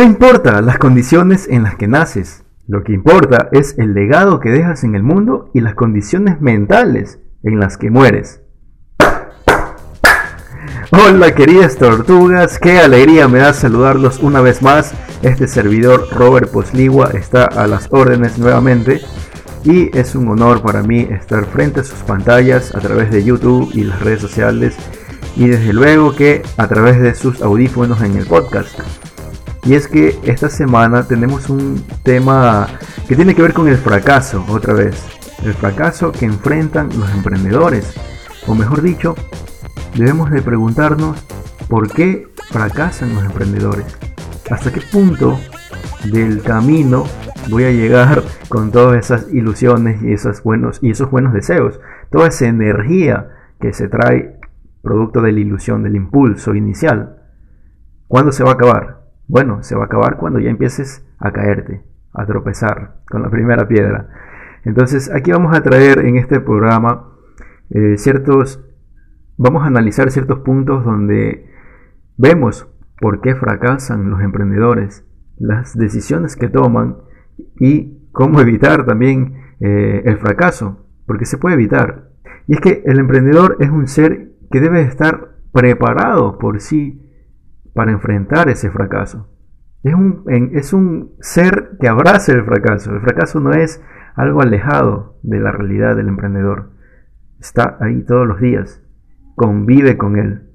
No importa las condiciones en las que naces, lo que importa es el legado que dejas en el mundo y las condiciones mentales en las que mueres. Hola queridas tortugas, qué alegría me da saludarlos una vez más. Este servidor Robert Posligua está a las órdenes nuevamente y es un honor para mí estar frente a sus pantallas a través de YouTube y las redes sociales y desde luego que a través de sus audífonos en el podcast. Y es que esta semana tenemos un tema que tiene que ver con el fracaso, otra vez. El fracaso que enfrentan los emprendedores. O mejor dicho, debemos de preguntarnos por qué fracasan los emprendedores. ¿Hasta qué punto del camino voy a llegar con todas esas ilusiones y y esos buenos deseos? Toda esa energía que se trae producto de la ilusión, del impulso inicial. ¿Cuándo se va a acabar? Bueno, se va a acabar cuando ya empieces a caerte, a tropezar con la primera piedra. Entonces, aquí vamos a traer en este programa eh, ciertos, vamos a analizar ciertos puntos donde vemos por qué fracasan los emprendedores, las decisiones que toman y cómo evitar también eh, el fracaso, porque se puede evitar. Y es que el emprendedor es un ser que debe estar preparado por sí para enfrentar ese fracaso. Es un, es un ser que abraza el fracaso. El fracaso no es algo alejado de la realidad del emprendedor. Está ahí todos los días. Convive con él.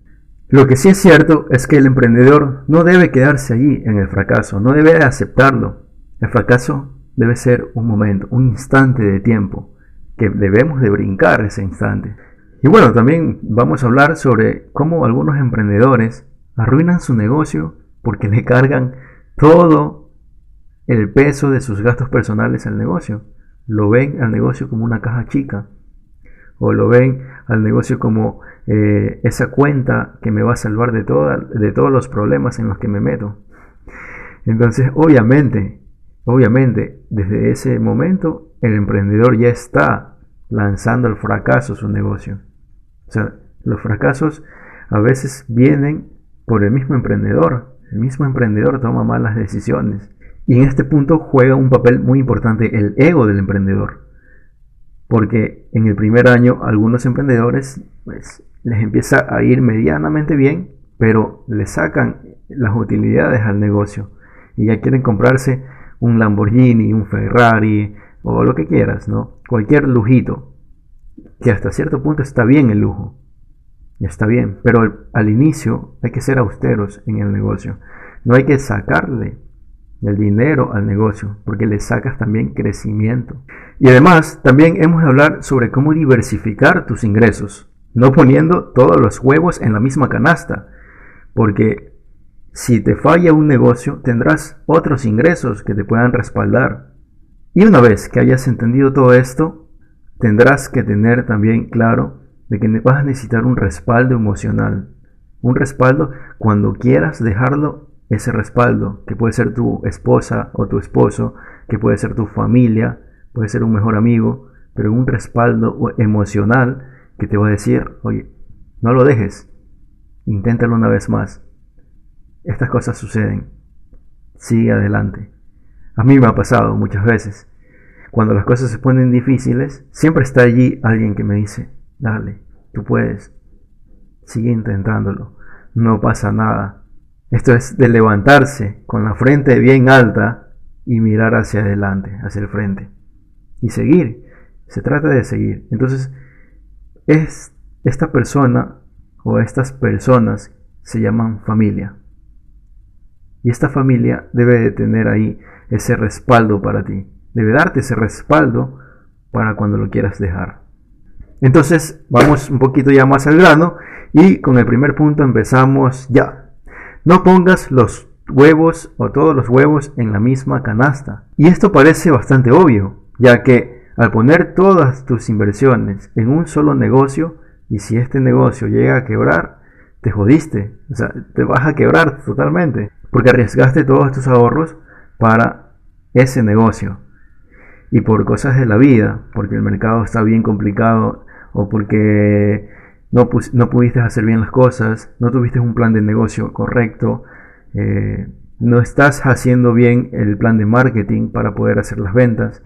Lo que sí es cierto es que el emprendedor no debe quedarse allí en el fracaso, no debe aceptarlo. El fracaso debe ser un momento, un instante de tiempo, que debemos de brincar ese instante. Y bueno, también vamos a hablar sobre cómo algunos emprendedores arruinan su negocio porque le cargan todo el peso de sus gastos personales al negocio. Lo ven al negocio como una caja chica o lo ven al negocio como eh, esa cuenta que me va a salvar de, de todos los problemas en los que me meto. Entonces, obviamente, obviamente, desde ese momento el emprendedor ya está lanzando al fracaso su negocio. O sea, los fracasos a veces vienen por el mismo emprendedor. El mismo emprendedor toma malas decisiones. Y en este punto juega un papel muy importante el ego del emprendedor. Porque en el primer año algunos emprendedores pues, les empieza a ir medianamente bien, pero le sacan las utilidades al negocio. Y ya quieren comprarse un Lamborghini, un Ferrari o lo que quieras, ¿no? Cualquier lujito. Que hasta cierto punto está bien el lujo. Ya está bien, pero al, inicio hay que ser austeros en el negocio. No hay que sacarle el dinero al negocio, porque le sacas también crecimiento. Y además, también hemos de hablar sobre cómo diversificar tus ingresos, no poniendo todos los huevos en la misma canasta, porque si te falla un negocio, tendrás otros ingresos que te puedan respaldar. Y una vez que hayas entendido todo esto, tendrás que tener también claro de que vas a necesitar un respaldo emocional. Un respaldo cuando quieras dejarlo, ese respaldo, que puede ser tu esposa o tu esposo, que puede ser tu familia, puede ser un mejor amigo, pero un respaldo emocional que te va a decir, oye, no lo dejes, inténtalo una vez más. Estas cosas suceden. Sigue adelante. A mí me ha pasado muchas veces. Cuando las cosas se ponen difíciles, siempre está allí alguien que me dice, Dale, tú puedes. Sigue intentándolo. No pasa nada. Esto es de levantarse con la frente bien alta y mirar hacia adelante, hacia el frente. Y seguir. Se trata de seguir. Entonces, es esta persona o estas personas se llaman familia. Y esta familia debe de tener ahí ese respaldo para ti. Debe darte ese respaldo para cuando lo quieras dejar. Entonces vamos un poquito ya más al grano y con el primer punto empezamos ya. No pongas los huevos o todos los huevos en la misma canasta. Y esto parece bastante obvio, ya que al poner todas tus inversiones en un solo negocio, y si este negocio llega a quebrar, te jodiste, o sea, te vas a quebrar totalmente, porque arriesgaste todos tus ahorros para ese negocio. Y por cosas de la vida, porque el mercado está bien complicado o porque no, no pudiste hacer bien las cosas, no tuviste un plan de negocio correcto, eh, no estás haciendo bien el plan de marketing para poder hacer las ventas,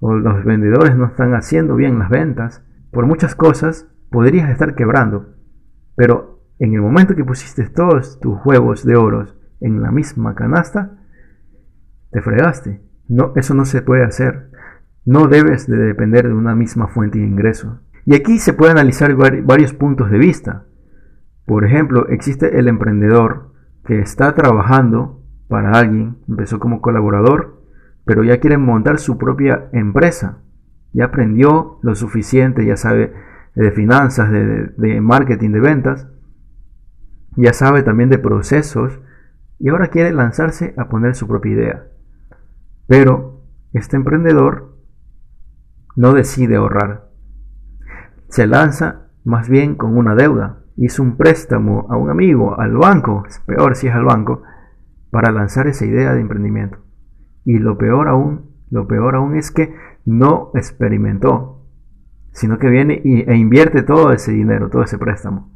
o los vendedores no están haciendo bien las ventas, por muchas cosas podrías estar quebrando. Pero en el momento que pusiste todos tus huevos de oros en la misma canasta, te fregaste. No, eso no se puede hacer. No debes de depender de una misma fuente de ingreso. Y aquí se puede analizar varios puntos de vista. Por ejemplo, existe el emprendedor que está trabajando para alguien, empezó como colaborador, pero ya quiere montar su propia empresa. Ya aprendió lo suficiente, ya sabe de finanzas, de, de marketing, de ventas, ya sabe también de procesos y ahora quiere lanzarse a poner su propia idea. Pero este emprendedor no decide ahorrar. Se lanza más bien con una deuda. Hizo un préstamo a un amigo, al banco, es peor si es al banco, para lanzar esa idea de emprendimiento. Y lo peor aún, lo peor aún es que no experimentó, sino que viene e invierte todo ese dinero, todo ese préstamo.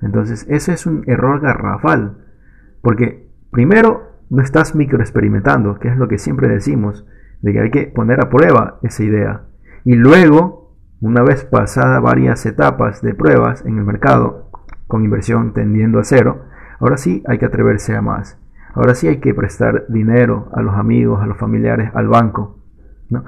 Entonces, eso es un error garrafal, porque primero no estás microexperimentando, que es lo que siempre decimos, de que hay que poner a prueba esa idea. Y luego, una vez pasada varias etapas de pruebas en el mercado, con inversión tendiendo a cero, ahora sí hay que atreverse a más. Ahora sí hay que prestar dinero a los amigos, a los familiares, al banco. ¿no?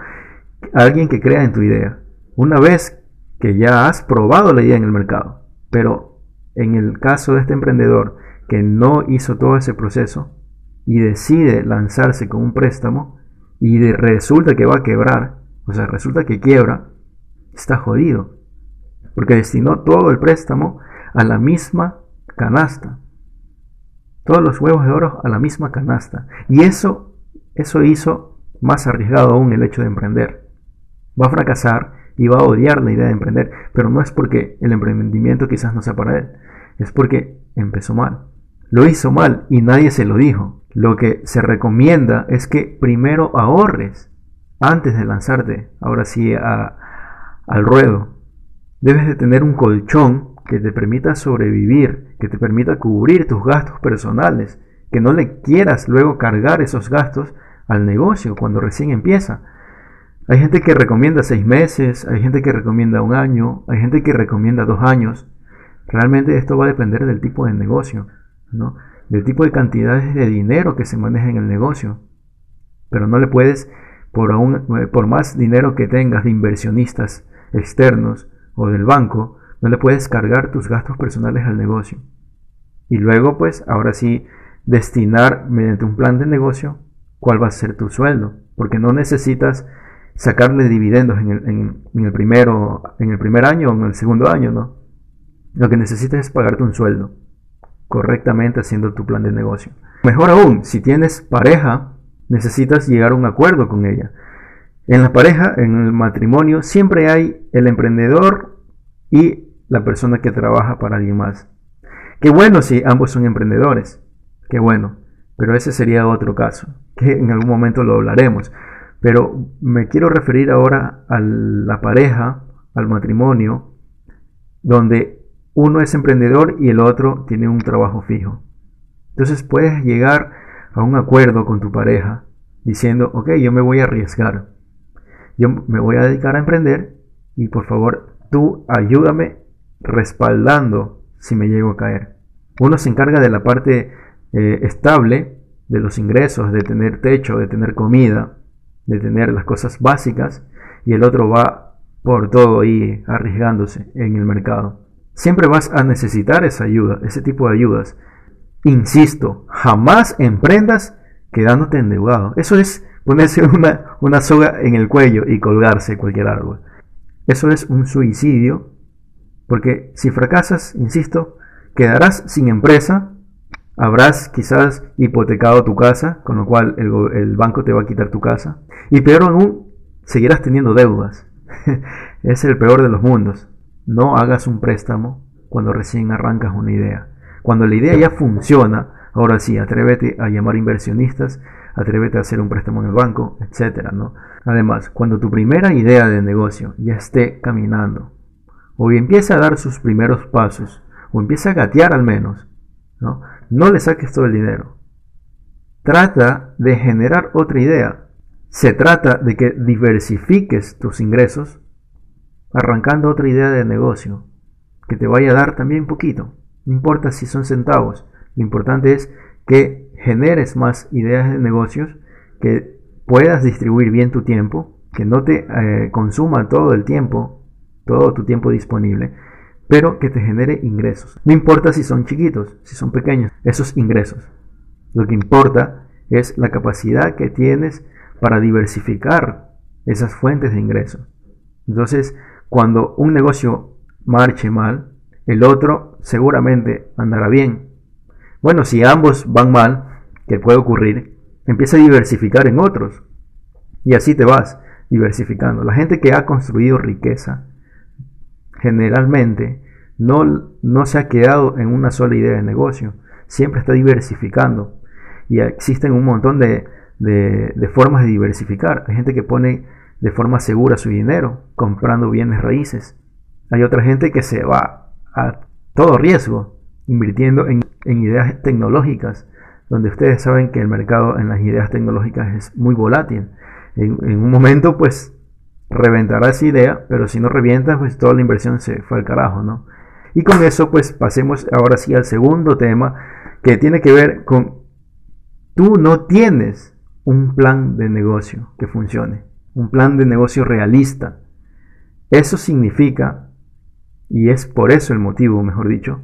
Alguien que crea en tu idea. Una vez que ya has probado la idea en el mercado. Pero en el caso de este emprendedor que no hizo todo ese proceso y decide lanzarse con un préstamo y resulta que va a quebrar, o sea, resulta que quiebra, está jodido. Porque destinó todo el préstamo a la misma canasta todos los huevos de oro a la misma canasta. Y eso, eso hizo más arriesgado aún el hecho de emprender. Va a fracasar y va a odiar la idea de emprender, pero no es porque el emprendimiento quizás no sea para él, es porque empezó mal. Lo hizo mal y nadie se lo dijo. Lo que se recomienda es que primero ahorres antes de lanzarte, ahora sí, al ruedo. Debes de tener un colchón que te permita sobrevivir, que te permita cubrir tus gastos personales, que no le quieras luego cargar esos gastos al negocio cuando recién empieza. Hay gente que recomienda seis meses, hay gente que recomienda un año, hay gente que recomienda dos años. Realmente esto va a depender del tipo de negocio, ¿no? del tipo de cantidades de dinero que se maneja en el negocio. Pero no le puedes, por, aún, por más dinero que tengas de inversionistas externos o del banco, no le puedes cargar tus gastos personales al negocio. Y luego, pues, ahora sí, destinar mediante un plan de negocio cuál va a ser tu sueldo. Porque no necesitas sacarle dividendos en el, primero, en el primer año o en el segundo año, ¿no? Lo que necesitas es pagarte un sueldo correctamente haciendo tu plan de negocio. Mejor aún, si tienes pareja, necesitas llegar a un acuerdo con ella. En la pareja, en el matrimonio, siempre hay el emprendedor y la persona que trabaja para alguien más. Qué bueno si ambos son emprendedores, qué bueno, pero ese sería otro caso, que en algún momento lo hablaremos. Pero me quiero referir ahora a la pareja, al matrimonio, donde uno es emprendedor y el otro tiene un trabajo fijo. Entonces puedes llegar a un acuerdo con tu pareja diciendo, ok, yo me voy a arriesgar, yo me voy a dedicar a emprender y por favor tú ayúdame respaldando si me llego a caer. Uno se encarga de la parte eh, estable, de los ingresos, de tener techo, de tener comida, de tener las cosas básicas, y el otro va por todo ahí arriesgándose en el mercado. Siempre vas a necesitar esa ayuda, ese tipo de ayudas. Insisto, jamás emprendas quedándote endeudado. Eso es ponerse una, una soga en el cuello y colgarse cualquier árbol. Eso es un suicidio porque si fracasas, insisto, quedarás sin empresa, habrás quizás hipotecado tu casa, con lo cual el, banco te va a quitar tu casa. Y peor aún, seguirás teniendo deudas. es el peor de los mundos. No hagas un préstamo cuando recién arrancas una idea. Cuando la idea ya funciona, ahora sí, atrévete a llamar inversionistas, atrévete a hacer un préstamo en el banco, etc. ¿no? Además, cuando tu primera idea de negocio ya esté caminando, o empieza a dar sus primeros pasos, o empieza a gatear al menos, ¿no? No le saques todo el dinero. trata de generar otra idea. Se trata de que diversifiques tus ingresos arrancando otra idea de negocio que te vaya a dar también poquito. No importa si son centavos. Lo importante es que generes más ideas de negocios, que puedas distribuir bien tu tiempo, que no te eh, consuma todo el tiempo, todo tu tiempo disponible, pero que te genere ingresos. No importa si son chiquitos, si son pequeños, esos ingresos. Lo que importa es la capacidad que tienes para diversificar esas fuentes de ingresos. Entonces, cuando un negocio marche mal, el otro seguramente andará bien. Bueno, si ambos van mal, que puede ocurrir, empieza a diversificar en otros. Y así te vas diversificando. La gente que ha construido riqueza, generalmente, no, no se ha quedado en una sola idea de negocio. Siempre está diversificando. Y existen un montón de, de formas de diversificar. Hay gente que pone de forma segura su dinero comprando bienes raíces. Hay otra gente que se va a todo riesgo invirtiendo en, ideas tecnológicas, donde ustedes saben que el mercado en las ideas tecnológicas es muy volátil. En, un momento pues reventará esa idea, pero si no revienta pues toda la inversión se fue al carajo, ¿no? Y con eso pues pasemos ahora sí al segundo tema que tiene que ver con tú no tienes un plan de negocio que funcione un plan de negocio realista. Eso significa, y es por eso el motivo, mejor dicho,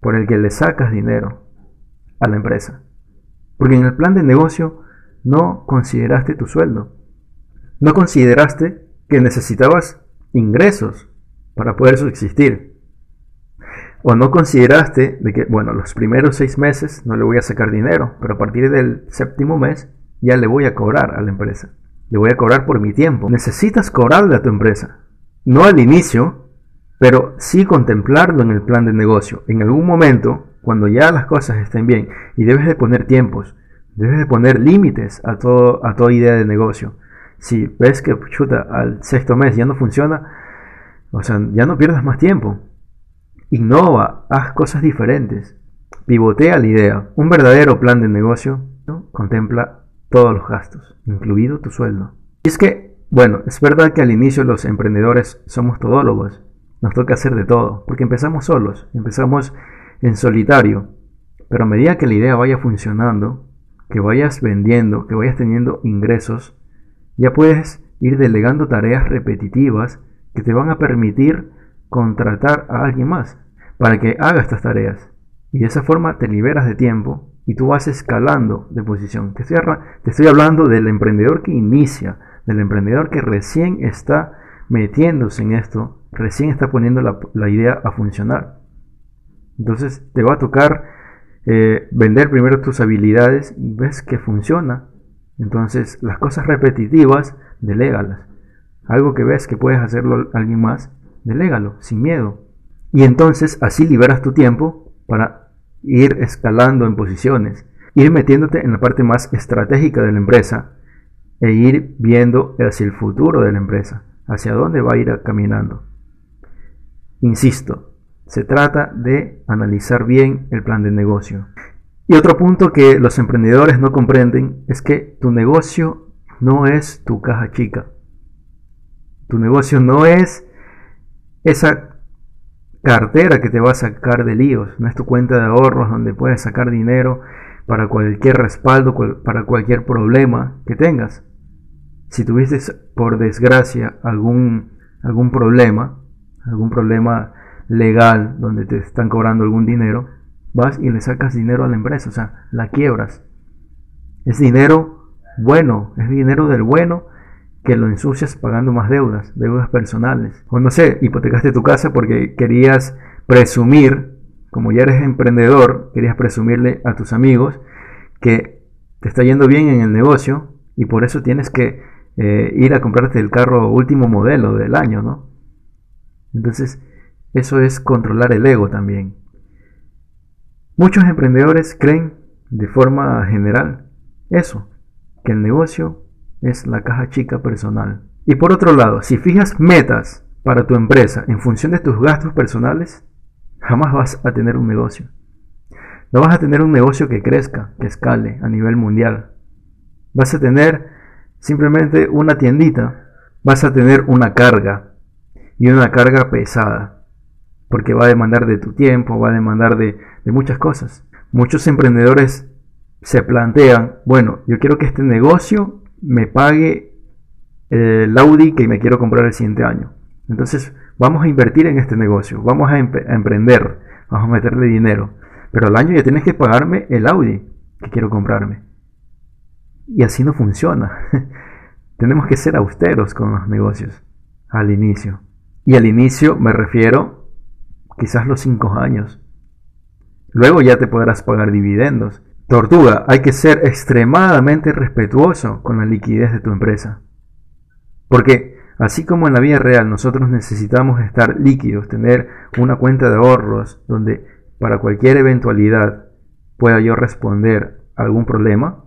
por el que le sacas dinero a la empresa. Porque en el plan de negocio no consideraste tu sueldo. No consideraste que necesitabas ingresos para poder subsistir. O no consideraste de que, bueno, los primeros seis meses no le voy a sacar dinero, pero a partir del séptimo mes ya le voy a cobrar a la empresa. Le voy a cobrar por mi tiempo. Necesitas cobrarle a tu empresa. No al inicio, pero sí contemplarlo en el plan de negocio. En algún momento, cuando ya las cosas estén bien, y debes de poner tiempos, debes de poner límites a, todo, a toda idea de negocio. Si ves que chuta, al sexto mes ya no funciona, o sea, ya no pierdas más tiempo. Innova, haz cosas diferentes. Pivotea la idea. Un verdadero plan de negocio contempla todos los gastos, incluido tu sueldo. Y es que, bueno, es verdad que al inicio los emprendedores somos todólogos, nos toca hacer de todo, porque empezamos solos, empezamos en solitario, pero a medida que la idea vaya funcionando, que vayas vendiendo, que vayas teniendo ingresos, ya puedes ir delegando tareas repetitivas que te van a permitir contratar a alguien más para que haga estas tareas. Y de esa forma te liberas de tiempo y tú vas escalando de posición. Te estoy, hablando del emprendedor que inicia, del emprendedor que recién está metiéndose en esto, recién está poniendo la, idea a funcionar. Entonces te va a tocar eh, vender primero tus habilidades ves que funciona. Entonces las cosas repetitivas, delégalas. Algo que ves que puedes hacerlo alguien más, delégalo, sin miedo. Y entonces así liberas tu tiempo para ir escalando en posiciones, ir metiéndote en la parte más estratégica de la empresa e ir viendo hacia el futuro de la empresa, hacia dónde va a ir caminando. Insisto, se trata de analizar bien el plan de negocio. Y otro punto que los emprendedores no comprenden es que tu negocio no es tu caja chica. Tu negocio no es esa cartera que te va a sacar de líos, no es tu cuenta de ahorros donde puedes sacar dinero para cualquier respaldo, para cualquier problema que tengas. Si tuviste por desgracia algún, algún problema, algún problema legal donde te están cobrando algún dinero, vas y le sacas dinero a la empresa, o sea, la quiebras. Es dinero bueno, es dinero del bueno que lo ensucias pagando más deudas, deudas personales. O no sé, hipotecaste tu casa porque querías presumir, como ya eres emprendedor, querías presumirle a tus amigos que te está yendo bien en el negocio y por eso tienes que eh, ir a comprarte el carro último modelo del año, ¿no? Entonces, eso es controlar el ego también. Muchos emprendedores creen de forma general eso, que el negocio es la caja chica personal. Y por otro lado, si fijas metas para tu empresa en función de tus gastos personales, jamás vas a tener un negocio. No vas a tener un negocio que crezca, que escale a nivel mundial. Vas a tener simplemente una tiendita. Vas a tener una carga y una carga pesada. Porque va a demandar de tu tiempo, va a demandar de, muchas cosas. Muchos emprendedores se plantean, bueno, yo quiero que este negocio me pague el Audi que me quiero comprar el siguiente año. Entonces, vamos a invertir en este negocio, vamos a, emprender, vamos a meterle dinero. Pero al año ya tienes que pagarme el Audi que quiero comprarme. Y así no funciona. Tenemos que ser austeros con los negocios al inicio. Y al inicio me refiero quizás los 5 años. Luego ya te podrás pagar dividendos. Tortuga, hay que ser extremadamente respetuoso con la liquidez de tu empresa. Porque así como en la vida real nosotros necesitamos estar líquidos, tener una cuenta de ahorros donde para cualquier eventualidad pueda yo responder algún problema,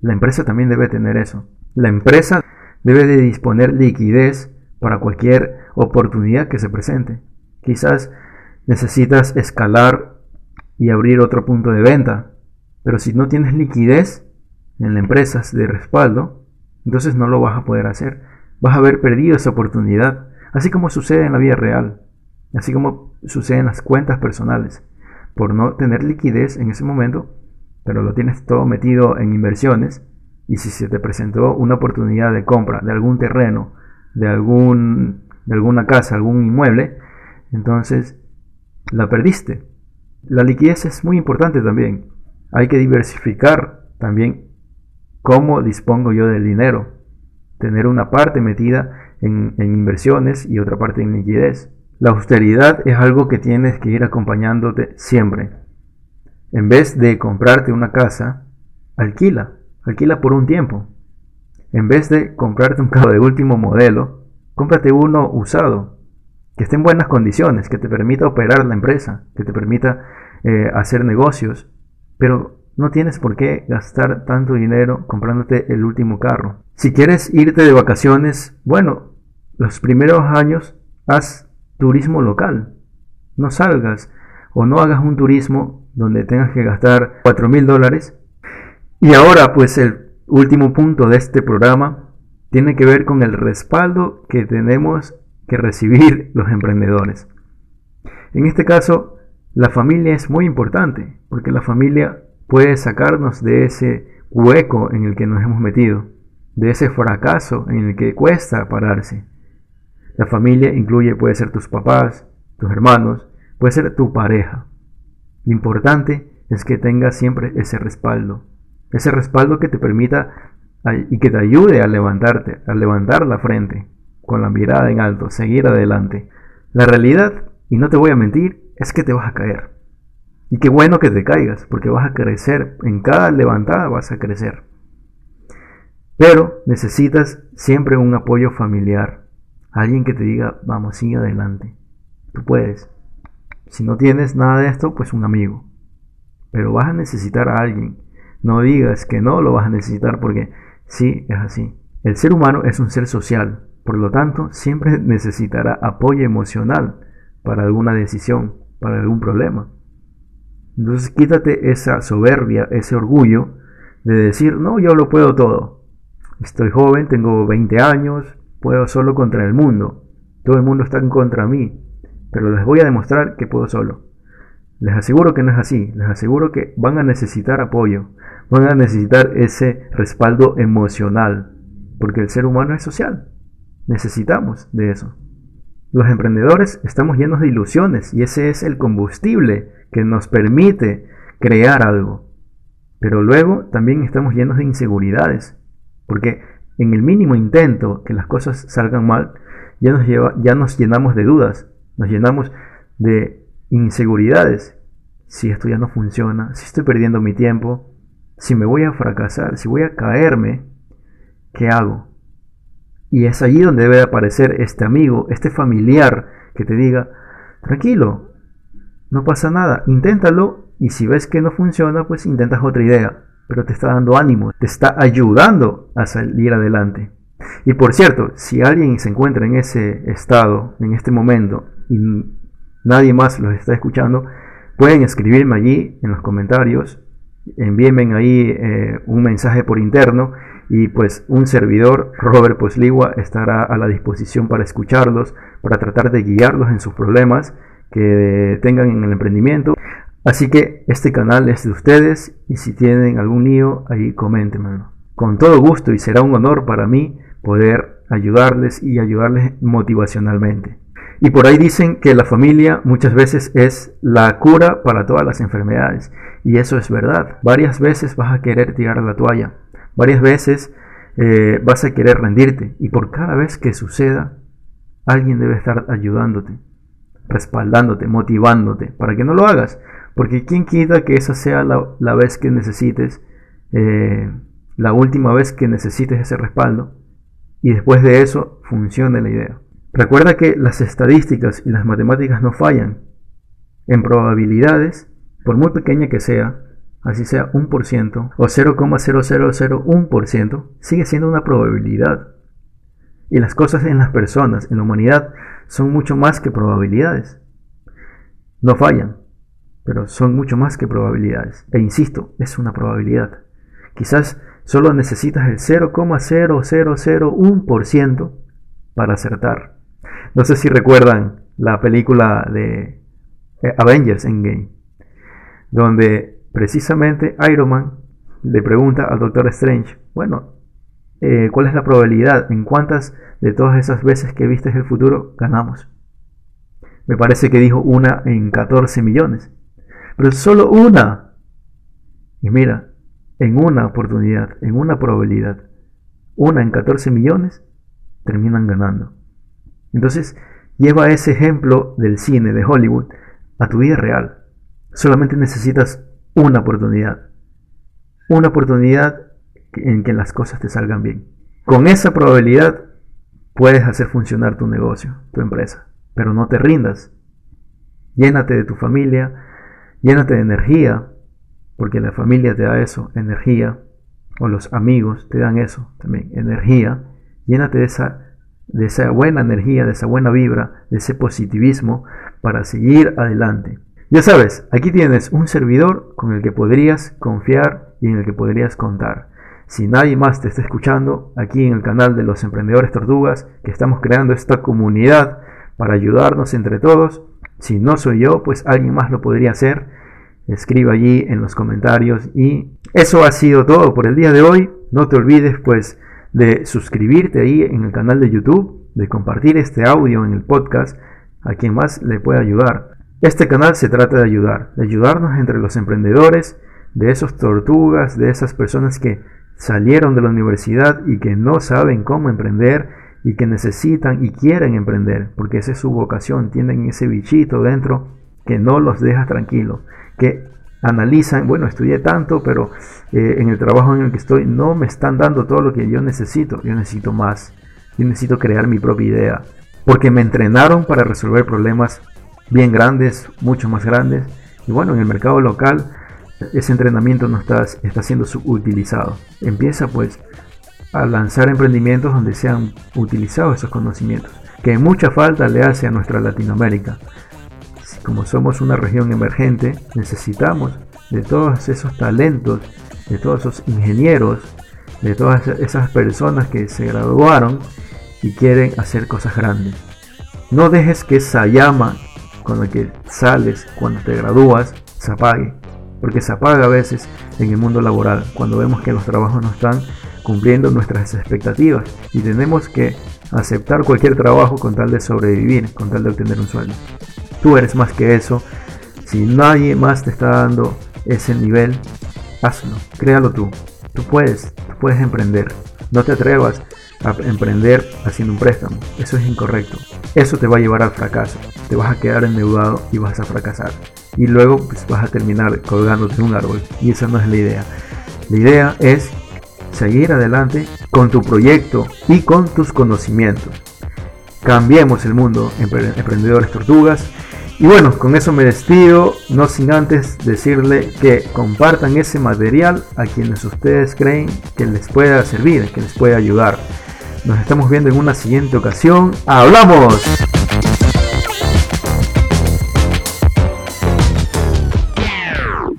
la empresa también debe tener eso. La empresa debe de disponer liquidez para cualquier oportunidad que se presente. Quizás necesitas escalar y abrir otro punto de venta. Pero si no tienes liquidez en la empresa de respaldo, entonces no lo vas a poder hacer. Vas a haber perdido esa oportunidad, así como sucede en la vida real, así como sucede en las cuentas personales. Por no tener liquidez en ese momento, pero lo tienes todo metido en inversiones, y si se te presentó una oportunidad de compra de algún terreno, de, algún, de alguna casa, algún inmueble, entonces la perdiste la liquidez es muy importante también. Hay que diversificar también cómo dispongo yo del dinero. Tener una parte metida en, inversiones y otra parte en liquidez. La austeridad es algo que tienes que ir acompañándote siempre. En vez de comprarte una casa, alquila, alquila por un tiempo. En vez de comprarte un carro de último modelo, cómprate uno usado, que esté en buenas condiciones, que te permita operar la empresa, que te permita eh, hacer negocios, pero no tienes por qué gastar tanto dinero comprándote el último carro. Si quieres irte de vacaciones, bueno, los primeros años haz turismo local. No salgas o no hagas un turismo donde tengas que gastar 4 mil dólares. Y ahora, pues el último punto de este programa tiene que ver con el respaldo que tenemos que recibir los emprendedores. En este caso, la familia es muy importante, porque la familia puede sacarnos de ese hueco en el que nos hemos metido, de ese fracaso en el que cuesta pararse. La familia incluye, puede ser tus papás, tus hermanos, puede ser tu pareja. Lo importante es que tengas siempre ese respaldo, ese respaldo que te permita y que te ayude a levantarte, a levantar la frente, con la mirada en alto, seguir adelante. La realidad, y no te voy a mentir, es que te vas a caer. Y qué bueno que te caigas, porque vas a crecer. En cada levantada vas a crecer. Pero necesitas siempre un apoyo familiar. Alguien que te diga, vamos, sigue adelante. Tú puedes. Si no tienes nada de esto, pues un amigo. Pero vas a necesitar a alguien. No digas que no lo vas a necesitar porque sí, es así. El ser humano es un ser social. Por lo tanto, siempre necesitará apoyo emocional para alguna decisión, para algún problema. Entonces quítate esa soberbia, ese orgullo de decir, no, yo lo puedo todo. Estoy joven, tengo 20 años, puedo solo contra el mundo. Todo el mundo está en contra mí, pero les voy a demostrar que puedo solo. Les aseguro que no es así, les aseguro que van a necesitar apoyo, van a necesitar ese respaldo emocional, porque el ser humano es social. Necesitamos de eso. Los emprendedores estamos llenos de ilusiones y ese es el combustible que nos permite crear algo. Pero luego también estamos llenos de inseguridades, porque en el mínimo intento que las cosas salgan mal, ya nos, lleva, ya nos llenamos de dudas, nos llenamos de inseguridades. Si esto ya no funciona, si estoy perdiendo mi tiempo, si me voy a fracasar, si voy a caerme, ¿qué hago? Y es allí donde debe aparecer este amigo, este familiar que te diga, tranquilo, no pasa nada, inténtalo y si ves que no funciona, pues intentas otra idea, pero te está dando ánimo, te está ayudando a salir adelante. Y por cierto, si alguien se encuentra en ese estado, en este momento, y nadie más los está escuchando, pueden escribirme allí en los comentarios, envíenme ahí eh, un mensaje por interno y pues un servidor, Robert Posligua, estará a la disposición para escucharlos, para tratar de guiarlos en sus problemas que tengan en el emprendimiento. Así que este canal es de ustedes y si tienen algún lío, ahí coméntenmelo. Con todo gusto y será un honor para mí poder ayudarles y ayudarles motivacionalmente. Y por ahí dicen que la familia muchas veces es la cura para todas las enfermedades. Y eso es verdad. Varias veces vas a querer tirar la toalla. Varias veces eh, vas a querer rendirte. Y por cada vez que suceda, alguien debe estar ayudándote, respaldándote, motivándote para que no lo hagas. Porque quién quita que esa sea la, vez que necesites, eh, la última vez que necesites ese respaldo. Y después de eso funcione la idea. Recuerda que las estadísticas y las matemáticas no fallan. En probabilidades, por muy pequeña que sea, así sea un por ciento o 0,0001%, sigue siendo una probabilidad. Y las cosas en las personas, en la humanidad, son mucho más que probabilidades. No fallan, pero son mucho más que probabilidades. E insisto, es una probabilidad. Quizás solo necesitas el 0,0001% para acertar. No sé si recuerdan la película de eh, Avengers Endgame, donde precisamente Iron Man le pregunta al Doctor Strange, bueno, eh, ¿cuál es la probabilidad? ¿En cuántas de todas esas veces que viste el futuro ganamos? Me parece que dijo una en 14 millones, pero solo una. Y mira, en una oportunidad, en una probabilidad, una en 14 millones, terminan ganando. Entonces, lleva ese ejemplo del cine, de Hollywood, a tu vida real. Solamente necesitas una oportunidad. Una oportunidad en que las cosas te salgan bien. Con esa probabilidad puedes hacer funcionar tu negocio, tu empresa. Pero no te rindas. Llénate de tu familia, llénate de energía, porque la familia te da eso, energía, o los amigos te dan eso también, energía. Llénate de esa de esa buena energía, de esa buena vibra, de ese positivismo para seguir adelante. Ya sabes, aquí tienes un servidor con el que podrías confiar y en el que podrías contar. Si nadie más te está escuchando, aquí en el canal de los emprendedores tortugas, que estamos creando esta comunidad para ayudarnos entre todos, si no soy yo, pues alguien más lo podría hacer. Escribe allí en los comentarios y eso ha sido todo por el día de hoy. No te olvides pues de suscribirte ahí en el canal de YouTube, de compartir este audio en el podcast a quien más le pueda ayudar. Este canal se trata de ayudar, de ayudarnos entre los emprendedores, de esos tortugas, de esas personas que salieron de la universidad y que no saben cómo emprender y que necesitan y quieren emprender, porque esa es su vocación, tienen ese bichito dentro que no los deja tranquilos, que analizan, bueno, estudié tanto, pero eh, en el trabajo en el que estoy no me están dando todo lo que yo necesito, yo necesito más, yo necesito crear mi propia idea, porque me entrenaron para resolver problemas bien grandes, mucho más grandes, y bueno, en el mercado local ese entrenamiento no está, está siendo subutilizado. Empieza pues a lanzar emprendimientos donde sean utilizados esos conocimientos, que mucha falta le hace a nuestra Latinoamérica como somos una región emergente, necesitamos de todos esos talentos, de todos esos ingenieros, de todas esas personas que se graduaron y quieren hacer cosas grandes. No dejes que esa llama con que sales cuando te gradúas se apague, porque se apaga a veces en el mundo laboral cuando vemos que los trabajos no están cumpliendo nuestras expectativas y tenemos que aceptar cualquier trabajo con tal de sobrevivir, con tal de obtener un sueldo. Tú eres más que eso. Si nadie más te está dando ese nivel, hazlo, créalo tú. Tú puedes, tú puedes emprender. No te atrevas a emprender haciendo un préstamo. Eso es incorrecto. Eso te va a llevar al fracaso. Te vas a quedar endeudado y vas a fracasar. Y luego pues, vas a terminar colgándote un árbol. Y esa no es la idea. La idea es seguir adelante con tu proyecto y con tus conocimientos. Cambiemos el mundo, emprendedores tortugas. Y bueno, con eso me despido, no sin antes decirle que compartan ese material a quienes ustedes creen que les pueda servir, que les pueda ayudar. Nos estamos viendo en una siguiente ocasión. ¡Hablamos!